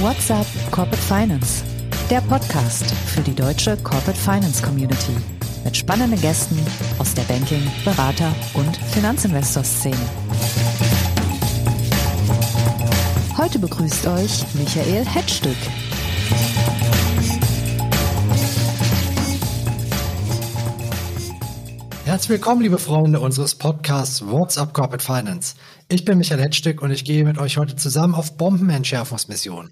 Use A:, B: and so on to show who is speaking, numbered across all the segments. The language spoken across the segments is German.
A: What's up Corporate Finance? Der Podcast für die deutsche Corporate Finance Community mit spannenden Gästen aus der Banking-, Berater- und Finanzinvestor-Szene. Heute begrüßt euch Michael Hetzstück.
B: Herzlich willkommen, liebe Freunde unseres Podcasts What's Up Corporate Finance. Ich bin Michael Hetzstück und ich gehe mit euch heute zusammen auf Bombenentschärfungsmission.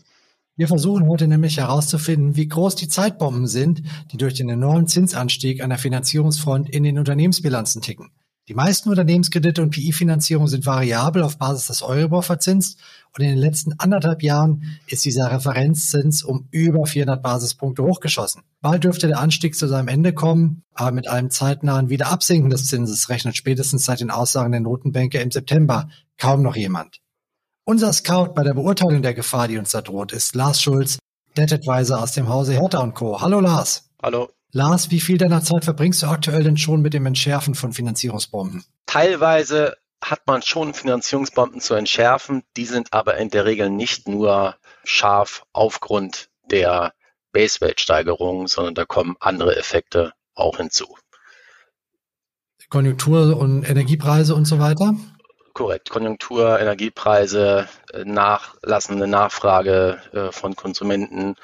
B: Wir versuchen heute nämlich herauszufinden, wie groß die Zeitbomben sind, die durch den enormen Zinsanstieg an der Finanzierungsfront in den Unternehmensbilanzen ticken. Die meisten Unternehmenskredite und PI-Finanzierungen sind variabel auf Basis des Euribor verzinst und in den letzten anderthalb Jahren ist dieser Referenzzins um über 400 Basispunkte hochgeschossen. Bald dürfte der Anstieg zu seinem Ende kommen, aber mit einem zeitnahen Wiederabsinken des Zinses rechnet spätestens seit den Aussagen der Notenbanker im September kaum noch jemand. Unser Scout bei der Beurteilung der Gefahr, die uns da droht, ist Lars Schulz, Debt Advisor aus dem Hause Hertha Co. Hallo Lars.
C: Hallo.
B: Lars, wie viel deiner Zeit verbringst du aktuell denn schon mit dem Entschärfen von Finanzierungsbomben?
C: Teilweise hat man schon Finanzierungsbomben zu entschärfen. Die sind aber in der Regel nicht nur scharf aufgrund der Base-Rate-Steigerung, sondern da kommen andere Effekte auch hinzu.
B: Konjunktur und Energiepreise und so weiter?
C: Korrekt. Konjunktur, Energiepreise, äh, nachlassende Nachfrage äh, von Konsumenten.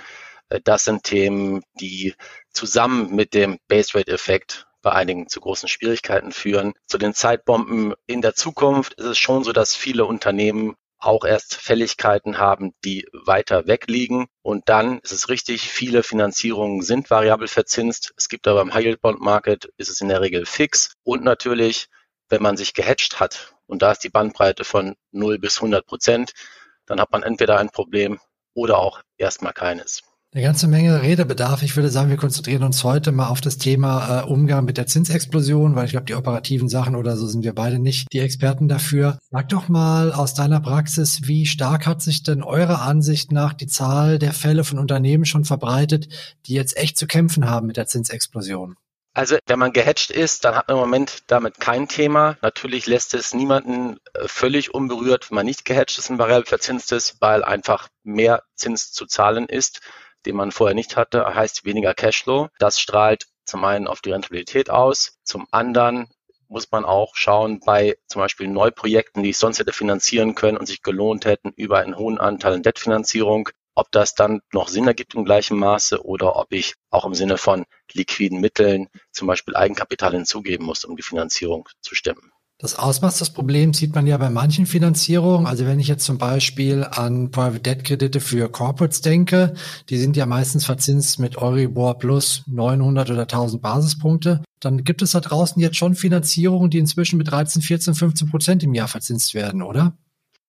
C: Äh, das sind Themen, die zusammen mit dem Base Rate Effekt bei einigen zu großen Schwierigkeiten führen. Zu den Zeitbomben in der Zukunft ist es schon so, dass viele Unternehmen auch erst Fälligkeiten haben, die weiter weg liegen. Und dann ist es richtig, viele Finanzierungen sind variabel verzinst. Es gibt aber im High Yield Bond Market ist es in der Regel fix. Und natürlich, wenn man sich gehatcht hat und da ist die Bandbreite von 0 bis 100 Prozent, dann hat man entweder ein Problem oder auch erstmal keines.
B: Eine ganze Menge Redebedarf. Ich würde sagen, wir konzentrieren uns heute mal auf das Thema äh, Umgang mit der Zinsexplosion, weil ich glaube, die operativen Sachen oder so sind wir beide nicht die Experten dafür. Sag doch mal aus deiner Praxis, wie stark hat sich denn eurer Ansicht nach die Zahl der Fälle von Unternehmen schon verbreitet, die jetzt echt zu kämpfen haben mit der Zinsexplosion?
C: Also wenn man gehatcht ist, dann hat man im Moment damit kein Thema. Natürlich lässt es niemanden äh, völlig unberührt, wenn man nicht gehatcht ist und variabel verzinst ist, weil einfach mehr Zins zu zahlen ist, den man vorher nicht hatte, heißt weniger Cashflow. Das strahlt zum einen auf die Rentabilität aus, zum anderen muss man auch schauen bei zum Beispiel Neuprojekten, die ich sonst hätte finanzieren können und sich gelohnt hätten über einen hohen Anteil an Debtfinanzierung, ob das dann noch Sinn ergibt im gleichen Maße oder ob ich auch im Sinne von liquiden Mitteln zum Beispiel Eigenkapital hinzugeben muss, um die Finanzierung zu stemmen.
B: Das Ausmaß des Problems sieht man ja bei manchen Finanzierungen. Also wenn ich jetzt zum Beispiel an Private Debt Kredite für Corporates denke, die sind ja meistens verzinst mit Euribor plus 900 oder 1000 Basispunkte. Dann gibt es da draußen jetzt schon Finanzierungen, die inzwischen mit 13, 14, 15 Prozent im Jahr verzinst werden, oder?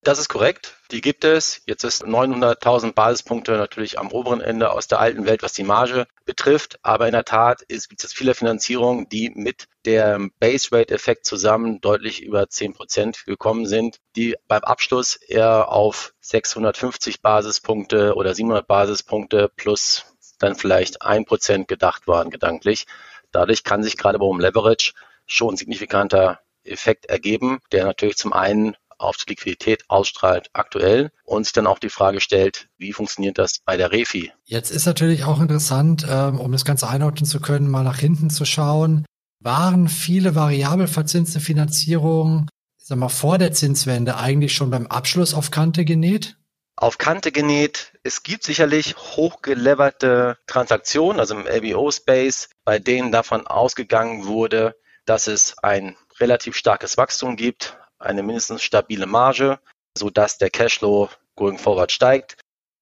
C: Das ist korrekt. Die gibt es. Jetzt ist 900.000 Basispunkte natürlich am oberen Ende aus der alten Welt, was die Marge betrifft. Aber in der Tat gibt es viele Finanzierungen, die mit dem Base Rate Effekt zusammen deutlich über 10 Prozent gekommen sind, die beim Abschluss eher auf 650 Basispunkte oder 700 Basispunkte plus dann vielleicht ein Prozent gedacht waren gedanklich. Dadurch kann sich gerade beim Leverage schon ein signifikanter Effekt ergeben, der natürlich zum einen auf die Liquidität ausstrahlt aktuell und sich dann auch die Frage stellt, wie funktioniert das bei der Refi?
B: Jetzt ist natürlich auch interessant, ähm, um das Ganze einordnen zu können, mal nach hinten zu schauen. Waren viele variabel verzinste Finanzierungen, sag mal, vor der Zinswende eigentlich schon beim Abschluss auf Kante genäht?
C: Auf Kante genäht. Es gibt sicherlich hochgeleverte Transaktionen, also im LBO-Space, bei denen davon ausgegangen wurde, dass es ein relativ starkes Wachstum gibt, eine mindestens stabile Marge, so dass der Cashflow going forward steigt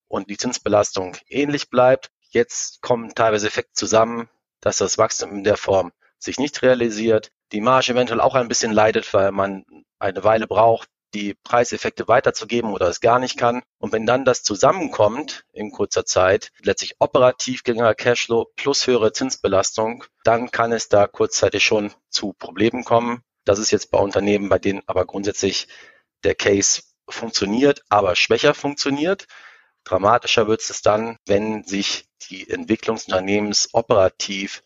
C: und die Zinsbelastung ähnlich bleibt. Jetzt kommen teilweise Effekte zusammen, dass das Wachstum in der Form sich nicht realisiert, die Marge eventuell auch ein bisschen leidet, weil man eine Weile braucht, die Preiseffekte weiterzugeben oder es gar nicht kann. Und wenn dann das zusammenkommt in kurzer Zeit, letztlich operativ geringerer Cashflow plus höhere Zinsbelastung, dann kann es da kurzzeitig schon zu Problemen kommen. Das ist jetzt bei Unternehmen, bei denen aber grundsätzlich der Case funktioniert, aber schwächer funktioniert. Dramatischer wird es dann, wenn sich die Entwicklungsunternehmens operativ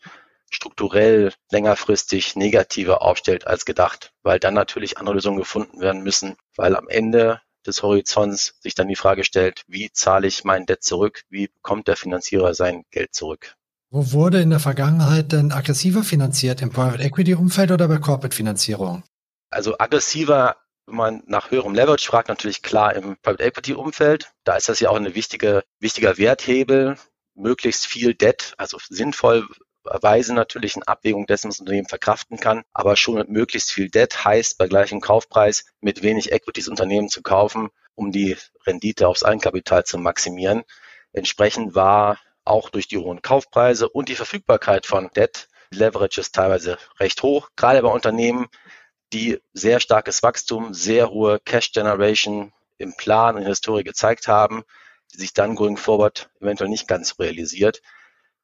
C: strukturell längerfristig negativer aufstellt als gedacht, weil dann natürlich andere Lösungen gefunden werden müssen, weil am Ende des Horizonts sich dann die Frage stellt, wie zahle ich mein Debt zurück? Wie bekommt der Finanzierer sein Geld zurück?
B: Wo wurde in der Vergangenheit denn aggressiver finanziert? Im Private Equity Umfeld oder bei Corporate Finanzierung?
C: Also aggressiver, wenn man nach höherem Leverage fragt, natürlich klar im Private Equity Umfeld. Da ist das ja auch eine wichtige, wichtiger Werthebel, möglichst viel Debt, also sinnvoll Weise natürlich in Abwägung dessen, was das Unternehmen verkraften kann, aber schon mit möglichst viel Debt heißt bei gleichem Kaufpreis mit wenig Equities Unternehmen zu kaufen, um die Rendite aufs Eigenkapital zu maximieren. Entsprechend war auch durch die hohen Kaufpreise und die Verfügbarkeit von Debt Leverage ist teilweise recht hoch, gerade bei Unternehmen, die sehr starkes Wachstum, sehr hohe Cash Generation im Plan und in der Historie gezeigt haben, die sich dann going forward eventuell nicht ganz realisiert.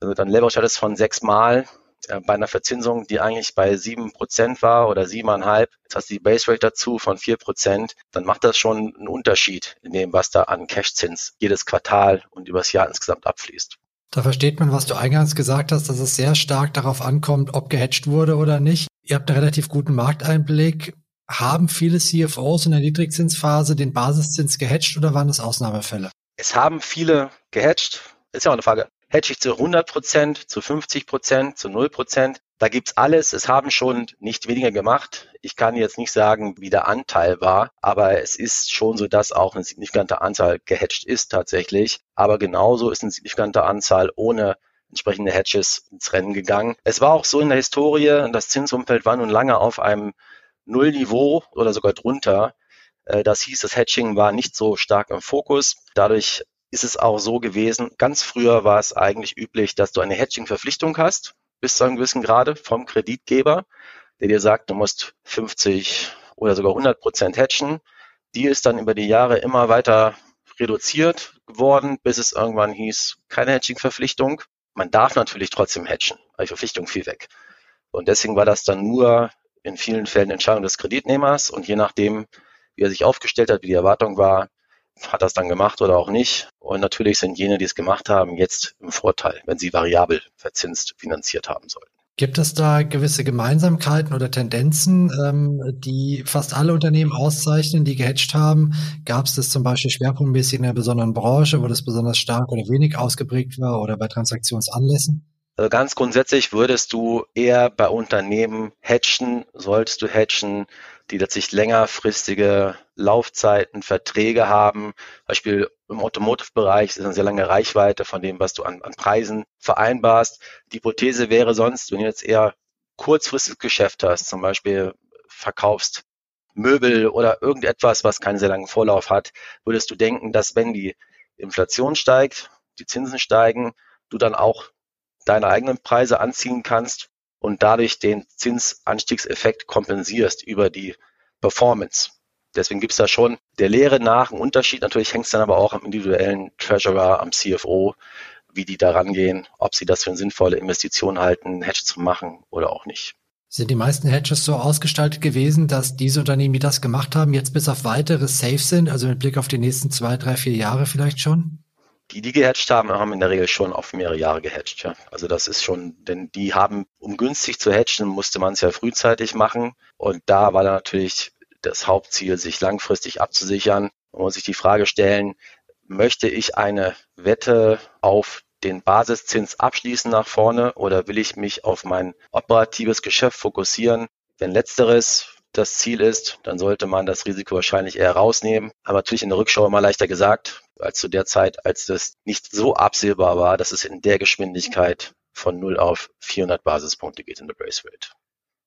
C: Wenn du dann Leverage hattest von sechs Mal äh, bei einer Verzinsung, die eigentlich bei sieben Prozent war oder siebeneinhalb, jetzt hast du die Base Rate dazu von vier Prozent, dann macht das schon einen Unterschied in dem, was da an Cashzins jedes Quartal und übers Jahr insgesamt abfließt.
B: Da versteht man, was du eingangs gesagt hast, dass es sehr stark darauf ankommt, ob gehatcht wurde oder nicht. Ihr habt einen relativ guten Markteinblick. Haben viele CFOs in der Niedrigzinsphase den Basiszins gehatcht oder waren das Ausnahmefälle?
C: Es haben viele gehatcht. Ist ja auch eine Frage. Hedge ich zu 100 Prozent, zu 50 Prozent, zu 0 Prozent. Da gibt's alles. Es haben schon nicht weniger gemacht. Ich kann jetzt nicht sagen, wie der Anteil war, aber es ist schon so, dass auch eine signifikante Anzahl gehatcht ist tatsächlich. Aber genauso ist eine signifikante Anzahl ohne entsprechende Hedges ins Rennen gegangen. Es war auch so in der Historie, das Zinsumfeld war nun lange auf einem Nullniveau oder sogar drunter. Äh, das hieß, das Hedging war nicht so stark im Fokus. Dadurch ist es auch so gewesen, ganz früher war es eigentlich üblich, dass du eine Hedging-Verpflichtung hast, bis zu einem gewissen Grade vom Kreditgeber, der dir sagt, du musst 50 oder sogar 100 Prozent hedgen. Die ist dann über die Jahre immer weiter reduziert geworden, bis es irgendwann hieß, keine Hedging-Verpflichtung. Man darf natürlich trotzdem hedgen, aber die Verpflichtung fiel weg. Und deswegen war das dann nur in vielen Fällen Entscheidung des Kreditnehmers und je nachdem, wie er sich aufgestellt hat, wie die Erwartung war, hat das dann gemacht oder auch nicht. Und natürlich sind jene, die es gemacht haben, jetzt im Vorteil, wenn sie variabel verzinst finanziert haben sollten.
B: Gibt es da gewisse Gemeinsamkeiten oder Tendenzen, ähm, die fast alle Unternehmen auszeichnen, die gehatcht haben? Gab es das zum Beispiel schwerpunktmäßig in einer besonderen Branche, wo das besonders stark oder wenig ausgeprägt war oder bei Transaktionsanlässen?
C: Also ganz grundsätzlich würdest du eher bei Unternehmen hatchen, solltest du hatchen, die letztlich längerfristige Laufzeiten, Verträge haben. Beispiel im Automotive-Bereich ist eine sehr lange Reichweite von dem, was du an, an Preisen vereinbarst. Die Hypothese wäre sonst, wenn du jetzt eher kurzfristiges Geschäft hast, zum Beispiel verkaufst Möbel oder irgendetwas, was keinen sehr langen Vorlauf hat, würdest du denken, dass wenn die Inflation steigt, die Zinsen steigen, du dann auch deine eigenen Preise anziehen kannst und dadurch den Zinsanstiegseffekt kompensierst über die Performance. Deswegen gibt es da schon der Lehre nach einen Unterschied. Natürlich hängt es dann aber auch am individuellen Treasurer, am CFO, wie die da rangehen, ob sie das für eine sinnvolle Investition halten, Hedge zu machen oder auch nicht.
B: Sind die meisten Hedges so ausgestaltet gewesen, dass diese Unternehmen, die das gemacht haben, jetzt bis auf weitere safe sind, also mit Blick auf die nächsten zwei, drei, vier Jahre vielleicht schon?
C: Die, die gehatcht haben, haben in der Regel schon auf mehrere Jahre gehatcht. Ja. Also das ist schon, denn die haben, um günstig zu hatchen, musste man es ja frühzeitig machen. Und da war natürlich das Hauptziel, sich langfristig abzusichern. Man muss sich die Frage stellen, möchte ich eine Wette auf den Basiszins abschließen nach vorne oder will ich mich auf mein operatives Geschäft fokussieren? Wenn letzteres das Ziel ist, dann sollte man das Risiko wahrscheinlich eher rausnehmen. Aber natürlich in der Rückschau immer leichter gesagt als zu der Zeit, als das nicht so absehbar war, dass es in der Geschwindigkeit von 0 auf 400 Basispunkte geht in der Brace Rate.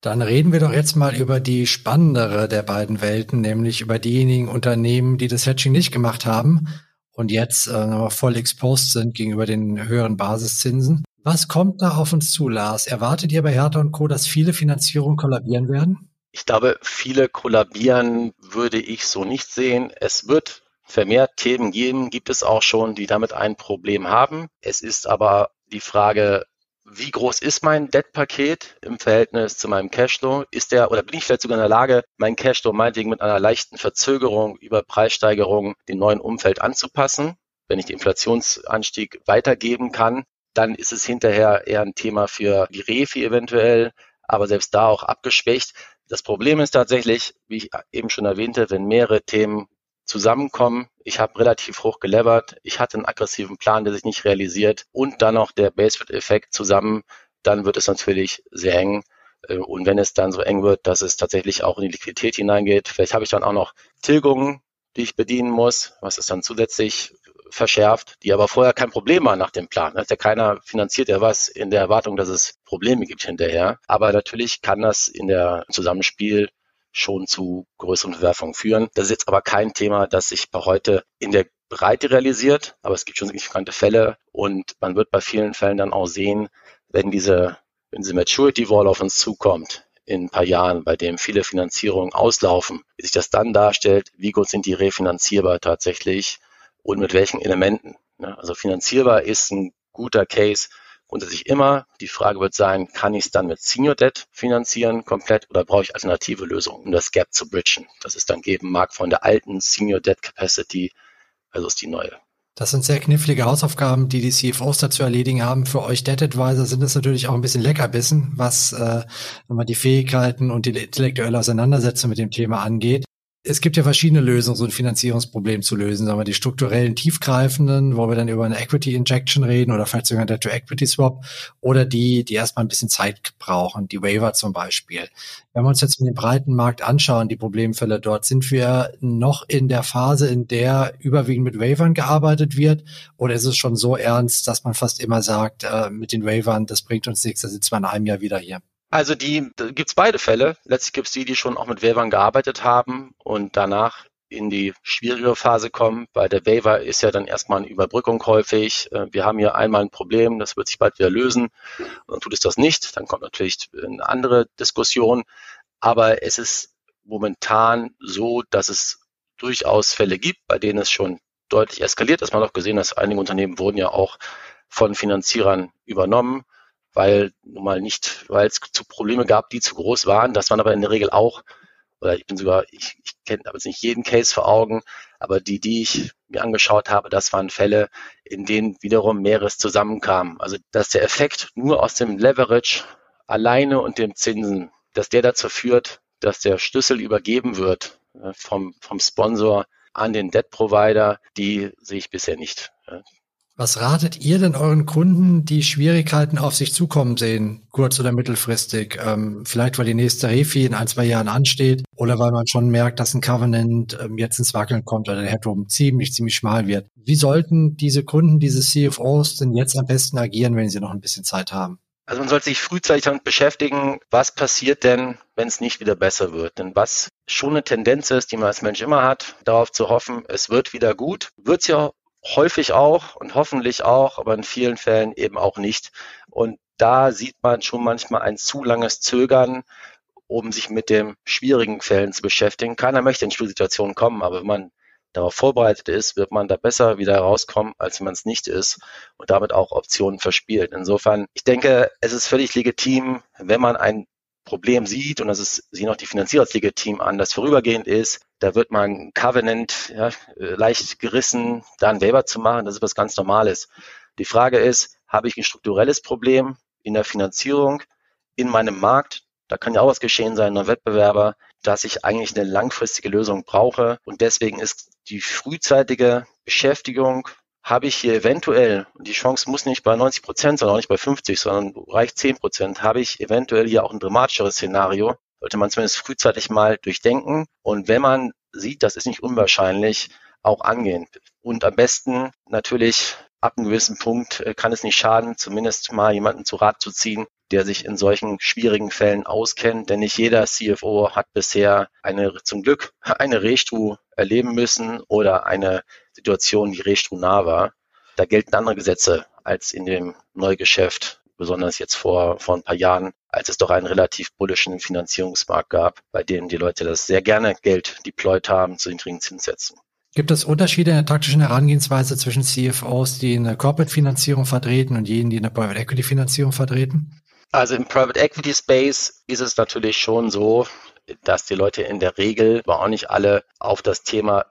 B: Dann reden wir doch jetzt mal über die spannendere der beiden Welten, nämlich über diejenigen Unternehmen, die das Hedging nicht gemacht haben und jetzt äh, voll exposed sind gegenüber den höheren Basiszinsen. Was kommt da auf uns zu, Lars? Erwartet ihr bei Hertha und Co., dass viele Finanzierungen kollabieren werden?
C: Ich glaube, viele kollabieren würde ich so nicht sehen. Es wird vermehrt Themen geben, gibt es auch schon, die damit ein Problem haben. Es ist aber die Frage, wie groß ist mein Debt-Paket im Verhältnis zu meinem Cashflow? Ist der oder bin ich vielleicht sogar in der Lage, mein Cashflow meinetwegen mit einer leichten Verzögerung über Preissteigerungen dem neuen Umfeld anzupassen? Wenn ich den Inflationsanstieg weitergeben kann, dann ist es hinterher eher ein Thema für die Refi eventuell, aber selbst da auch abgeschwächt. Das Problem ist tatsächlich, wie ich eben schon erwähnte, wenn mehrere Themen zusammenkommen. Ich habe relativ hoch gelevert, ich hatte einen aggressiven Plan, der sich nicht realisiert und dann noch der Basefit-Effekt zusammen, dann wird es natürlich sehr eng. Äh, und wenn es dann so eng wird, dass es tatsächlich auch in die Liquidität hineingeht, vielleicht habe ich dann auch noch Tilgungen, die ich bedienen muss, was es dann zusätzlich verschärft, die aber vorher kein Problem waren nach dem Plan. Hat ja keiner finanziert ja was in der Erwartung, dass es Probleme gibt hinterher. Aber natürlich kann das in der Zusammenspiel schon zu größeren Verwerfungen führen. Das ist jetzt aber kein Thema, das sich bei heute in der Breite realisiert, aber es gibt schon signifikante Fälle und man wird bei vielen Fällen dann auch sehen, wenn diese, wenn diese Maturity Wall auf uns zukommt, in ein paar Jahren, bei dem viele Finanzierungen auslaufen, wie sich das dann darstellt, wie gut sind die refinanzierbar tatsächlich und mit welchen Elementen. Also finanzierbar ist ein guter Case grundsätzlich immer. Die Frage wird sein, kann ich es dann mit Senior Debt finanzieren komplett oder brauche ich alternative Lösungen, um das Gap zu bridgen, das es dann geben mag von der alten Senior Debt Capacity versus die neue.
B: Das sind sehr knifflige Hausaufgaben, die die CFOs dazu erledigen haben. Für euch Debt Advisor sind es natürlich auch ein bisschen Leckerbissen, was äh, wenn man die Fähigkeiten und die intellektuelle Auseinandersetzung mit dem Thema angeht es gibt ja verschiedene Lösungen, so ein Finanzierungsproblem zu lösen. Sagen wir die strukturellen tiefgreifenden, wo wir dann über eine Equity Injection reden oder vielleicht sogar Debt to Equity Swap oder die, die erstmal ein bisschen Zeit brauchen, die Waiver zum Beispiel. Wenn wir uns jetzt den breiten Markt anschauen, die Problemfälle dort, sind wir noch in der Phase, in der überwiegend mit Waivern gearbeitet wird? Oder ist es schon so ernst, dass man fast immer sagt, äh, mit den Waivern, das bringt uns nichts, da sitzen wir in einem Jahr wieder hier?
C: Also die gibt's beide Fälle. Letztlich gibt's die, die schon auch mit Waivern gearbeitet haben und danach in die schwierigere Phase kommen. Bei der Waiver ist ja dann erstmal eine Überbrückung häufig. Äh, wir haben hier einmal ein Problem, das wird sich bald wieder lösen. Und tut es das nicht, dann kommt natürlich eine andere Diskussion. Aber es ist momentan so, dass es durchaus Fälle gibt, bei denen es schon deutlich eskaliert ist. Man hat auch gesehen, dass einige Unternehmen wurden ja auch von Finanzierern übernommen weil nun mal nicht, weil es zu Probleme gab, die zu groß waren. Das waren aber in der Regel auch, oder ich bin sogar, ich, ich kenne aber jetzt nicht jeden Case vor Augen, aber die, die ich mir angeschaut habe, das waren Fälle, in denen wiederum mehreres zusammenkam. Also dass der Effekt nur aus dem Leverage alleine und dem Zinsen, dass der dazu führt, dass der Schlüssel übergeben wird äh, vom, vom Sponsor an den Debt Provider, die sehe ich bisher nicht.
B: Was ratet ihr denn euren Kunden, die Schwierigkeiten auf sich zukommen sehen, kurz- oder mittelfristig? Ähm, vielleicht, weil die nächste Refi in ein, zwei Jahren ansteht oder weil man schon merkt, dass ein Covenant ähm, jetzt ins Wackeln kommt oder der Headroom ziemlich, ziemlich schmal wird. Wie sollten diese Kunden, diese CFOs denn jetzt am besten agieren, wenn sie noch ein bisschen Zeit haben?
C: Also man sollte sich frühzeitig damit beschäftigen, was passiert denn, wenn es nicht wieder besser wird. Denn was schon eine Tendenz ist, die man als Mensch immer hat, darauf zu hoffen, es wird wieder gut, wird es ja häufig auch und hoffentlich auch, aber in vielen Fällen eben auch nicht. Und da sieht man schon manchmal ein zu langes Zögern, um sich mit den schwierigen Fällen zu beschäftigen. Keiner möchte in Stuhlsituationen kommen, aber wenn man darauf vorbereitet ist, wird man da besser wieder herauskommen, als wenn man es nicht ist und damit auch Optionen verspielt. Insofern, ich denke, es ist völlig legitim, wenn man ein Problem sieht, und das ist, sehen auch die Finanzierungslegitim an, das vorübergehend ist, da wird man Covenant ja, leicht gerissen, da ein Waiver zu machen, das ist was ganz Normales. Die Frage ist, habe ich ein strukturelles Problem in der Finanzierung, in meinem Markt, da kann ja auch was geschehen sein, ein Wettbewerber, dass ich eigentlich eine langfristige Lösung brauche. Und deswegen ist die frühzeitige Beschäftigung habe ich hier eventuell, die Chance muss nicht bei 90 Prozent, sondern auch nicht bei 50, sondern reicht 10 Prozent, habe ich eventuell hier auch ein dramatischeres Szenario, sollte man zumindest frühzeitig mal durchdenken. Und wenn man sieht, das ist nicht unwahrscheinlich, auch angehen. Und am besten natürlich ab einem gewissen Punkt äh, kann es nicht schaden, zumindest mal jemanden zu Rat zu ziehen, der sich in solchen schwierigen Fällen auskennt. Denn nicht jeder CFO hat bisher eine, zum Glück eine Restru erleben müssen oder eine Situation, die Restru nah war. Da gelten andere Gesetze als in dem Neugeschäft, besonders jetzt vor, vor ein paar Jahren, als es doch einen relativ bullischen Finanzierungsmarkt gab, bei dem die Leute das sehr gerne Geld deployed haben zu niedrigen Zinssätzen.
B: Gibt es Unterschiede in der taktischen Herangehensweise zwischen CFOs, die eine Corporate-Finanzierung vertreten und jenen, die eine Private Equity-Finanzierung vertreten?
C: Also im Private Equity Space ist es natürlich schon so, dass die Leute in der Regel, aber auch nicht alle, auf das Thema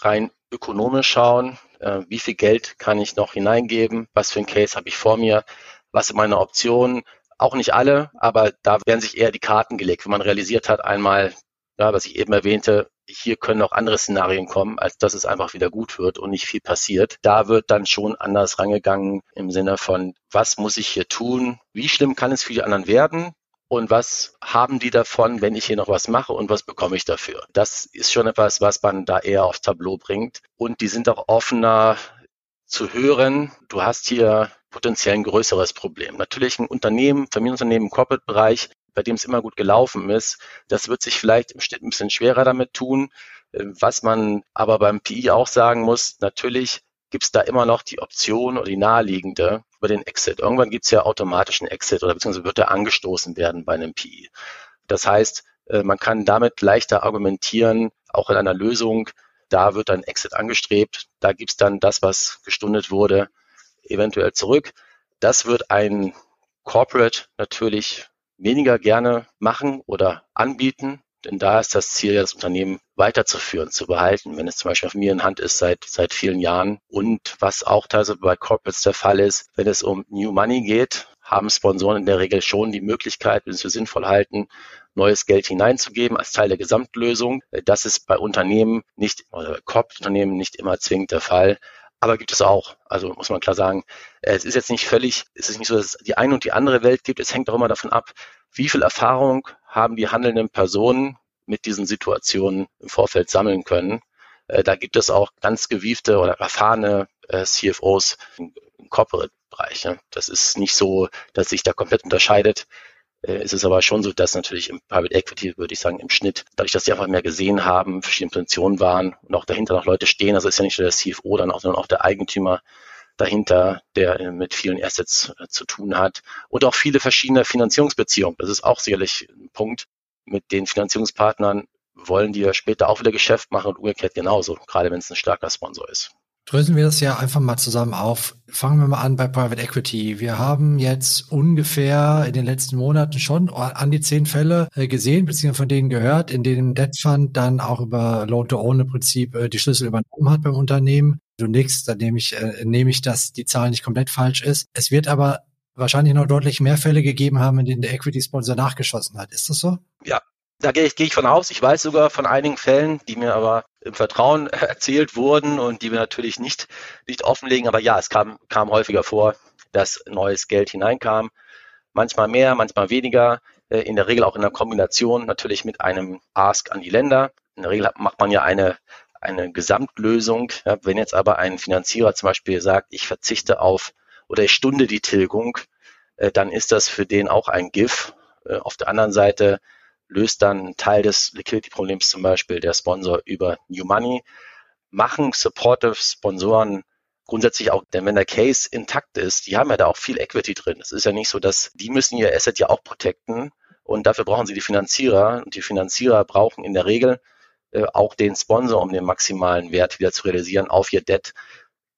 C: rein ökonomisch schauen. Äh, wie viel Geld kann ich noch hineingeben? Was für ein Case habe ich vor mir? Was sind meine Optionen? Auch nicht alle, aber da werden sich eher die Karten gelegt. Wenn man realisiert hat, einmal, ja, was ich eben erwähnte, hier können auch andere Szenarien kommen, als dass es einfach wieder gut wird und nicht viel passiert. Da wird dann schon anders rangegangen im Sinne von, was muss ich hier tun? Wie schlimm kann es für die anderen werden? Und was haben die davon, wenn ich hier noch was mache und was bekomme ich dafür? Das ist schon etwas, was man da eher aufs Tableau bringt. Und die sind auch offener zu hören. Du hast hier potenziell ein größeres Problem. Natürlich ein Unternehmen, Familienunternehmen im Corporate-Bereich, bei dem es immer gut gelaufen ist. Das wird sich vielleicht im Schnitt ein bisschen schwerer damit tun. Äh, was man aber beim PI auch sagen muss, natürlich gibt es da immer noch die Option oder die naheliegende über den Exit. Irgendwann gibt es ja automatischen Exit oder beziehungsweise wird er angestoßen werden bei einem PI. Das heißt, äh, man kann damit leichter argumentieren, auch in einer Lösung, da wird ein Exit angestrebt, da gibt es dann das, was gestundet wurde, eventuell zurück. Das wird ein Corporate natürlich weniger gerne machen oder anbieten, denn da ist das Ziel, das Unternehmen weiterzuführen, zu behalten, wenn es zum Beispiel auf mir in Hand ist seit, seit vielen Jahren. Und was auch teilweise bei Corporates der Fall ist, wenn es um New Money geht, haben Sponsoren in der Regel schon die Möglichkeit, wenn sie es für sinnvoll halten, neues Geld hineinzugeben als Teil der Gesamtlösung. Das ist bei Unternehmen nicht, oder Corporate-Unternehmen nicht immer zwingend der Fall. Aber gibt es auch. Also muss man klar sagen, es ist jetzt nicht völlig, es ist nicht so, dass es die eine und die andere Welt gibt. Es hängt auch immer davon ab, wie viel Erfahrung haben die handelnden Personen mit diesen Situationen im Vorfeld sammeln können. Äh, da gibt es auch ganz gewiefte oder erfahrene äh, CFOs im Corporate-Bereich. Das ist nicht so, dass sich da komplett unterscheidet. Äh, es ist aber schon so, dass natürlich im Private Equity, würde ich sagen, im Schnitt, dadurch, dass die einfach mehr gesehen haben, verschiedene Positionen waren und auch dahinter noch Leute stehen, also ist ja nicht nur der CFO, dann auch, sondern auch der Eigentümer dahinter, der äh, mit vielen Assets äh, zu tun hat und auch viele verschiedene Finanzierungsbeziehungen. Das ist auch sicherlich ein Punkt. Mit den Finanzierungspartnern wollen die ja später auch wieder Geschäft machen und umgekehrt genauso, gerade wenn es ein starker Sponsor ist.
B: Dröseln wir das ja einfach mal zusammen auf. Fangen wir mal an bei Private Equity. Wir haben jetzt ungefähr in den letzten Monaten schon an die zehn Fälle äh, gesehen, beziehungsweise von denen gehört, in denen Debt Fund dann auch über Loan-to-Own-Prinzip äh, die Schlüssel übernommen hat beim Unternehmen. Du nix, da nehme ich, äh, nehme ich, dass die Zahl nicht komplett falsch ist. Es wird aber wahrscheinlich noch deutlich mehr Fälle gegeben haben, in denen der Equity Sponsor nachgeschossen hat. Ist das so?
C: Ja, da gehe ich, gehe ich von aus. Ich weiß sogar von einigen Fällen, die mir aber im Vertrauen erzählt wurden und die wir natürlich nicht, nicht offenlegen. Aber ja, es kam, kam häufiger vor, dass neues Geld hineinkam. Manchmal mehr, manchmal weniger. Äh, in der Regel auch in der Kombination natürlich mit einem Ask an die Länder. In der Regel macht man ja eine, eine Gesamtlösung. wenn jetzt aber ein Finanzierer zum Beispiel sagt, ich verzichte auf oder ich stunde die Tilgung, äh, dann ist das für den auch ein GIF. Äh, auf der anderen Seite löst dann einen Teil des Liquidity-Problems zum Beispiel der Sponsor über New Money. Machen supportive Sponsoren grundsätzlich auch, denn wenn der Case intakt ist, die haben ja da auch viel Equity drin. Es ist ja nicht so, dass die müssen ihr Asset ja auch protecten und dafür brauchen sie die Finanzierer und die Finanzierer brauchen in der Regel äh, auch den Sponsor, um den maximalen Wert wieder zu realisieren auf ihr Debt.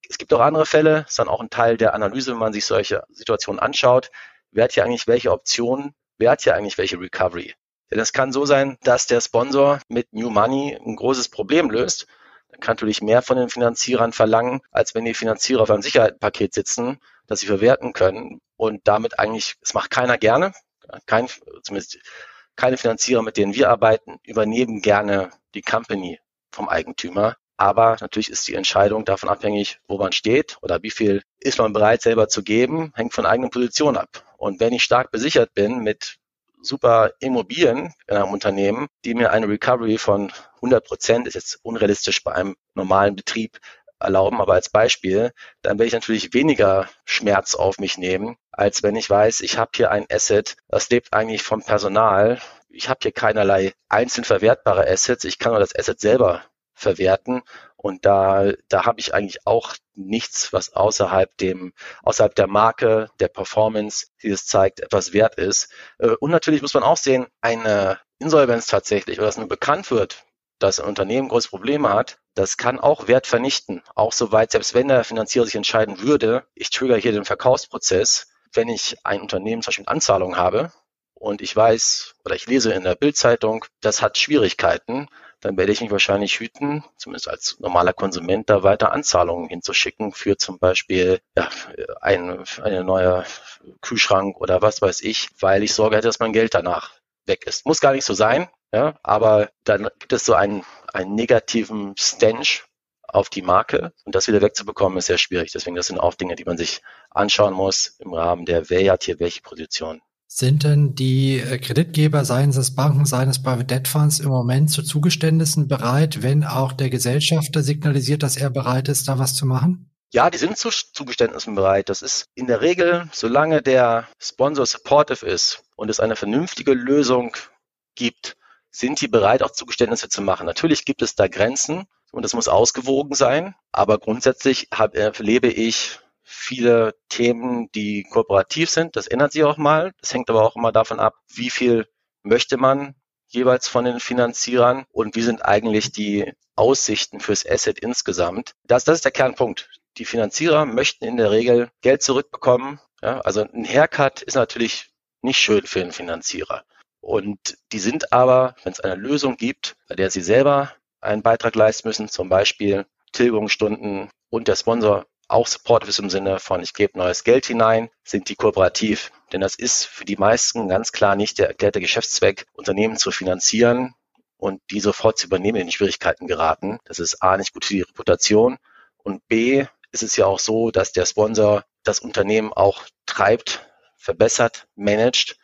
C: Es gibt auch andere Fälle, ist dann auch ein Teil der Analyse, wenn man sich solche Situationen anschaut. Wer hat hier eigentlich welche Optionen? Wer hat hier eigentlich welche Recovery? Denn es kann so sein, dass der Sponsor mit New Money ein großes Problem löst. Dann kann natürlich mehr von den Finanzierern verlangen, als wenn die Finanzierer auf einem Sicherheitspaket sitzen, das sie verwerten können. Und damit eigentlich, es macht keiner gerne, kein, zumindest keine Finanzierer, mit denen wir arbeiten, übernehmen gerne die Company vom Eigentümer. Aber natürlich ist die Entscheidung davon abhängig, wo man steht oder wie viel ist man bereit selber zu geben, hängt von eigenen Positionen ab. Und wenn ich stark besichert bin mit super Immobilien in einem Unternehmen, die mir eine Recovery von 100 Prozent, ist jetzt unrealistisch bei einem normalen Betrieb, erlauben, aber als Beispiel, dann werde ich natürlich weniger Schmerz auf mich nehmen, als wenn ich weiß, ich habe hier ein Asset, das lebt eigentlich vom Personal. Ich habe hier keinerlei einzeln verwertbare Assets. Ich kann nur das Asset selber verwerten und da, da habe ich eigentlich auch nichts, was außerhalb dem, außerhalb der Marke, der Performance, die es zeigt, etwas wert ist. Äh, und natürlich muss man auch sehen, eine Insolvenz tatsächlich, oder dass nur bekannt wird, dass ein Unternehmen große Probleme hat, das kann auch Wert vernichten. Auch soweit, selbst wenn der Finanzierer sich entscheiden würde, ich trigger hier den Verkaufsprozess, wenn ich ein Unternehmen zum Beispiel in Anzahlung habe und ich weiß oder ich lese in der Bildzeitung, das hat Schwierigkeiten, dann werde ich mich wahrscheinlich hüten, zumindest als normaler Konsument, da weiter Anzahlungen hinzuschicken für zum Beispiel ja, ein, eine neue Kühlschrank oder was weiß ich, weil ich Sorge hätte, dass mein Geld danach weg ist. Muss gar nicht so sein, ja, aber dann gibt es so einen, einen negativen Stench auf die Marke und das wieder wegzubekommen ist sehr schwierig. Deswegen das sind auch Dinge, die man sich anschauen muss im Rahmen der, wer hat hier welche Position.
B: Sind denn die äh, Kreditgeber, seien es Banken, seien es Private Debt Funds, im Moment zu Zugeständnissen bereit, wenn auch der Gesellschafter signalisiert, dass er bereit ist, da was zu machen?
C: Ja, die sind zu Zugeständnissen bereit. Das ist in der Regel, solange der Sponsor supportive ist und es eine vernünftige Lösung gibt, sind die bereit, auch Zugeständnisse zu machen. Natürlich gibt es da Grenzen und das muss ausgewogen sein, aber grundsätzlich hab, erlebe ich viele Themen, die kooperativ sind. Das ändert sich auch mal. Das hängt aber auch immer davon ab, wie viel möchte man jeweils von den Finanzierern und wie sind eigentlich die Aussichten fürs Asset insgesamt. Das, das ist der Kernpunkt. Die Finanzierer möchten in der Regel Geld zurückbekommen. Ja, also ein Haircut ist natürlich nicht schön für den Finanzierer. Und die sind aber, wenn es eine Lösung gibt, bei der sie selber einen Beitrag leisten müssen, zum Beispiel Tilgungsstunden und der Sponsor auch supportive ist im Sinne von, ich gebe neues Geld hinein, sind die kooperativ. Denn das ist für die meisten ganz klar nicht der erklärte Geschäftszweck, Unternehmen zu finanzieren und die sofort zu übernehmen in Schwierigkeiten geraten. Das ist A, nicht gut für die Reputation und B, ist es ja auch so, dass der Sponsor das Unternehmen auch treibt, verbessert, managt.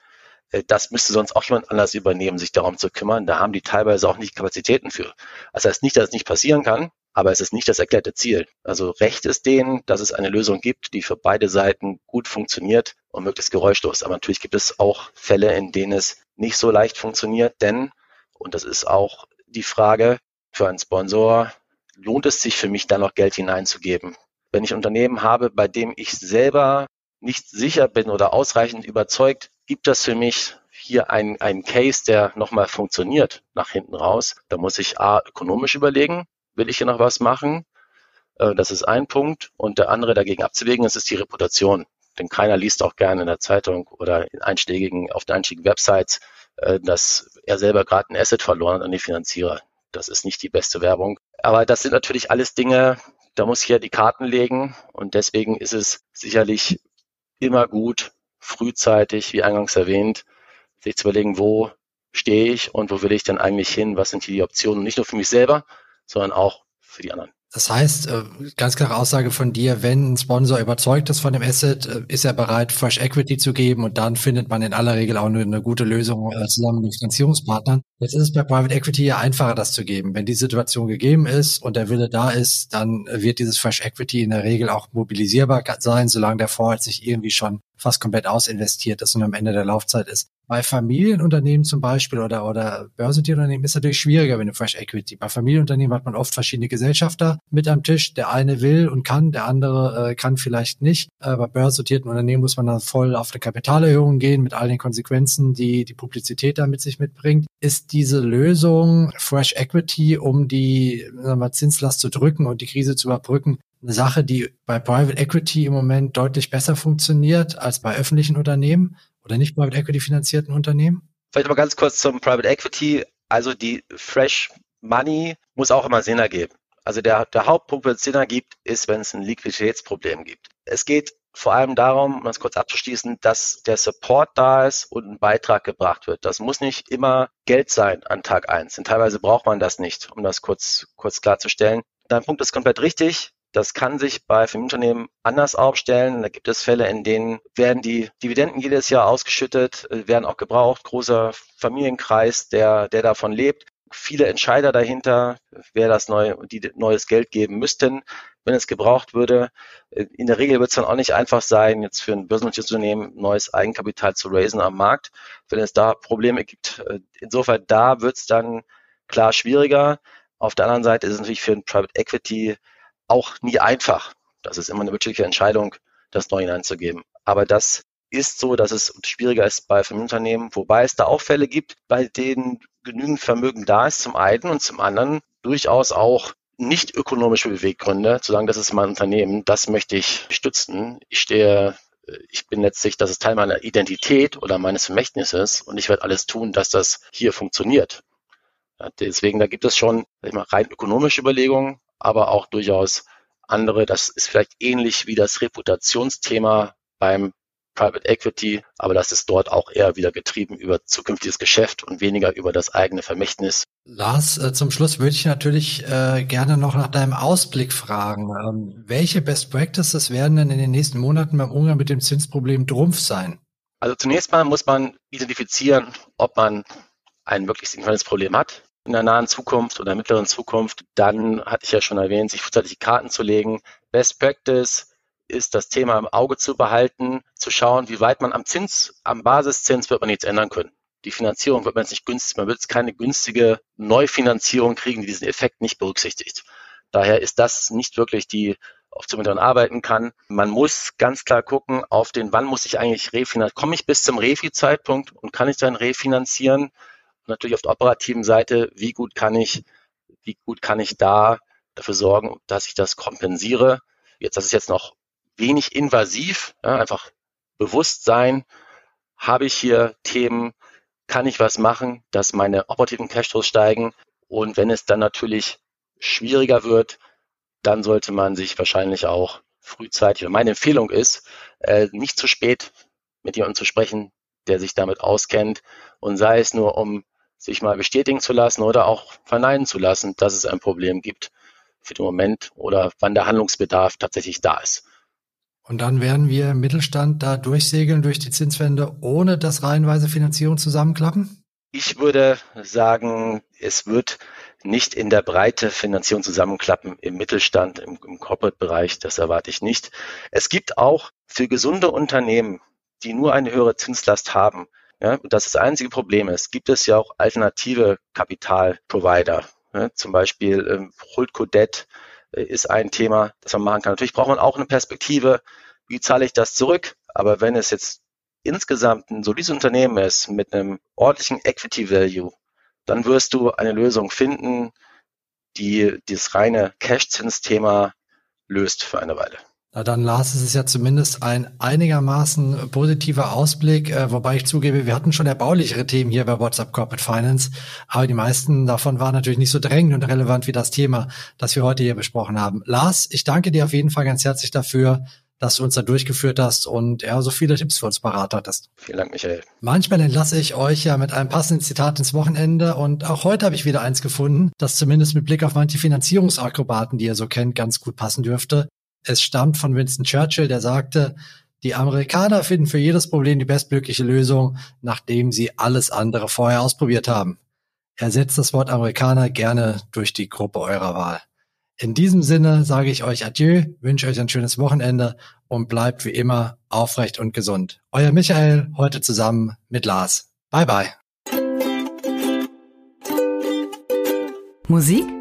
C: Äh, das müsste sonst auch jemand anders übernehmen, sich darum zu kümmern. Da haben die teilweise auch nicht Kapazitäten für. Das heißt nicht, dass es nicht passieren kann, aber es ist nicht das erklärte Ziel. Also recht ist denen, dass es eine Lösung gibt, die für beide Seiten gut funktioniert und möglichst geräuschlos. Aber natürlich gibt es auch Fälle, in denen es nicht so leicht funktioniert, denn, und das ist auch die Frage für einen Sponsor, lohnt es sich für mich da noch Geld hineinzugeben? Wenn ich Unternehmen habe, bei dem ich selber nicht sicher bin oder ausreichend überzeugt, gibt das für mich hier einen, einen Case, der nochmal funktioniert nach hinten raus, da muss ich A, ökonomisch überlegen, will ich hier noch was machen? Äh, das ist ein Punkt. Und der andere dagegen abzuwägen, das ist die Reputation. Denn keiner liest auch gerne in der Zeitung oder in einschlägigen, auf den einschlägigen Websites, äh, dass er selber gerade ein Asset verloren hat an die Finanzierer. Das ist nicht die beste Werbung. Aber das sind natürlich alles Dinge, da muss ich ja die Karten legen. Und deswegen ist es sicherlich immer gut, frühzeitig, wie eingangs erwähnt, sich zu überlegen, wo stehe ich und wo will ich denn eigentlich hin? Was sind hier die Optionen? Nicht nur für mich selber, sondern auch für die anderen.
B: Das heißt, äh, ganz klare Aussage von dir, wenn ein Sponsor überzeugt ist von dem Asset, äh, ist er bereit, Fresh Equity zu geben und dann findet man in aller Regel auch eine, gute Lösung äh, zusammen mit Finanzierungspartnern. Jetzt ist es bei Private Equity ja einfacher, das zu geben. Wenn die Situation gegeben ist und der Wille da ist, dann wird dieses Fresh Equity in der Regel auch mobilisierbar sein, solange der Fonds sich irgendwie schon fast komplett ausinvestiert ist und am Ende der Laufzeit ist. Bei Familienunternehmen zum Beispiel oder, oder Börsentierunternehmen ist natürlich schwieriger wenn du Fresh Equity. Bei Familienunternehmen hat man oft verschiedene Gesellschafter mit am Tisch. Der eine will und kann, der andere äh, kann vielleicht nicht. Äh, bei börsennotierten Unternehmen muss man dann voll auf eine Kapitalerhöhung gehen mit all den Konsequenzen, die die Publizität da mit sich mitbringt. Ist diese Lösung Fresh Equity, um die sagen wir, Zinslast zu drücken und die Krise zu überbrücken, eine Sache, die bei Private Equity im Moment deutlich besser funktioniert als bei öffentlichen Unternehmen? Oder nicht Private Equity finanzierten Unternehmen?
C: Vielleicht mal ganz kurz zum Private Equity. Also die Fresh Money muss auch immer Sinn ergeben. Also der, der Hauptpunkt, wenn es Sinn ergibt, ist, wenn es ein Liquiditätsproblem gibt. Es geht vor allem darum, um das kurz abzuschließen, dass der Support da ist und ein Beitrag gebracht wird. Das muss nicht immer Geld sein an Tag eins. Denn teilweise braucht man das nicht, um das kurz, kurz klarzustellen. Dein Punkt ist komplett richtig. Das kann sich bei Familienunternehmen anders aufstellen. Da gibt es Fälle, in denen werden die Dividenden jedes Jahr ausgeschüttet, äh, werden auch gebraucht. Großer Familienkreis, der, der davon lebt. Viele Entscheider dahinter, wer das neu, die neues Geld geben müssten, wenn es gebraucht würde. Äh, in der Regel wird es dann auch nicht einfach sein, jetzt für ein börsennotiertes Unternehmen neues Eigenkapital zu raisen am Markt, wenn es da Probleme gibt. Äh, insofern da wird es dann klar schwieriger. Auf der anderen Seite ist es natürlich für ein Private Equity auch nie einfach. Das ist immer eine wirtschaftliche Entscheidung, das neu hineinzugeben. Aber das ist so, dass es schwieriger ist bei Familienunternehmen, wobei es da auch Fälle gibt, bei denen genügend Vermögen da ist zum einen und zum anderen durchaus auch nicht ökonomische Beweggründe, zu sagen, das ist mein Unternehmen, das möchte ich stützen. Ich stehe, ich bin letztlich, das ist Teil meiner Identität oder meines Vermächtnisses und ich werde alles tun, dass das hier funktioniert. deswegen, da gibt es schon rein ökonomische Überlegungen, aber auch durchaus andere. Das ist vielleicht ähnlich wie das Reputationsthema beim Private Equity, aber das ist dort auch eher wieder getrieben über zukünftiges Geschäft und weniger über das eigene Vermächtnis.
B: Lars, äh, zum Schluss würde ich natürlich äh, gerne noch nach deinem Ausblick fragen. Ähm, welche Best Practices werden denn in den nächsten Monaten beim Umgang mit dem Zinsproblem Trumpf sein?
C: Also zunächst mal muss man identifizieren, ob man ein wirklich signifikantes Problem hat in der nahen Zukunft oder mittleren Zukunft. Dann hatte ich ja schon erwähnt, sich frühzeitig Karten zu legen. Best Practice ist das Thema im Auge zu behalten, zu schauen, wie weit man am Zins, am Basiszins wird man nichts ändern können. Die Finanzierung wird man jetzt nicht günstig, man wird jetzt keine günstige Neufinanzierung kriegen, die diesen Effekt nicht berücksichtigt. Daher ist das nicht wirklich die Option, mit der man arbeiten kann. Man muss ganz klar gucken auf den, wann muss ich eigentlich refinanzieren? Komme ich bis zum Refi-Zeitpunkt und kann ich dann refinanzieren? Und natürlich auf der operativen Seite, wie gut kann ich, wie gut kann ich da dafür sorgen, dass ich das kompensiere? Jetzt, das ist jetzt noch wenig invasiv, ja, einfach Bewusstsein, habe ich hier Themen, kann ich was machen, dass meine operativen Cashflows steigen? Und wenn es dann natürlich schwieriger wird, dann sollte man sich wahrscheinlich auch frühzeitig, meine Empfehlung ist, äh, nicht zu spät mit jemandem zu sprechen, der sich damit auskennt. Und sei es nur, um sich mal bestätigen zu lassen oder auch verneinen zu lassen, dass es ein Problem gibt für den Moment oder wann der Handlungsbedarf tatsächlich da ist.
B: Und dann werden wir im Mittelstand da durchsegeln durch die Zinswende, ohne dass reihenweise Finanzierung zusammenklappen?
C: Ich würde sagen, es wird nicht in der Breite Finanzierung zusammenklappen im Mittelstand, im, im Corporate-Bereich. Das erwarte ich nicht. Es gibt auch für gesunde Unternehmen, die nur eine höhere Zinslast haben, ja, und das ist das einzige Problem ist, gibt es ja auch alternative Kapitalprovider. Ja, zum Beispiel ähm, Holdco Debt äh, ist ein Thema, das man machen kann. Natürlich braucht man auch eine Perspektive, wie zahle ich das zurück? Aber wenn es jetzt insgesamt ein solides Unternehmen ist mit einem ordentlichen Equity Value, dann wirst du eine Lösung finden, die das reine Cash-Zins-Thema löst für eine Weile.
B: Na dann, Lars, es ist ja zumindest ein einigermaßen positiver Ausblick, äh, wobei ich zugebe, wir hatten schon erbaulichere Themen hier bei WhatsApp Corporate Finance, aber die meisten davon waren natürlich nicht so drängend und relevant wie das Thema, das wir heute hier besprochen haben. Lars, ich danke dir auf jeden Fall ganz herzlich dafür, dass du uns da durchgeführt hast und ja, so viele Tipps für uns parat hattest.
C: Vielen Dank, Michael.
B: Manchmal entlasse ich euch ja mit einem passenden Zitat ins Wochenende und auch heute habe ich wieder eins gefunden, das zumindest mit Blick auf manche Finanzierungsakrobaten, die ihr so kennt, ganz gut passen dürfte. Es stammt von Winston Churchill, der sagte, die Amerikaner finden für jedes Problem die bestmögliche Lösung, nachdem sie alles andere vorher ausprobiert haben. Ersetzt das Wort Amerikaner gerne durch die Gruppe eurer Wahl. In diesem Sinne sage ich euch Adieu, wünsche euch ein schönes Wochenende und bleibt wie immer aufrecht und gesund. Euer Michael, heute zusammen mit Lars. Bye bye.
A: Musik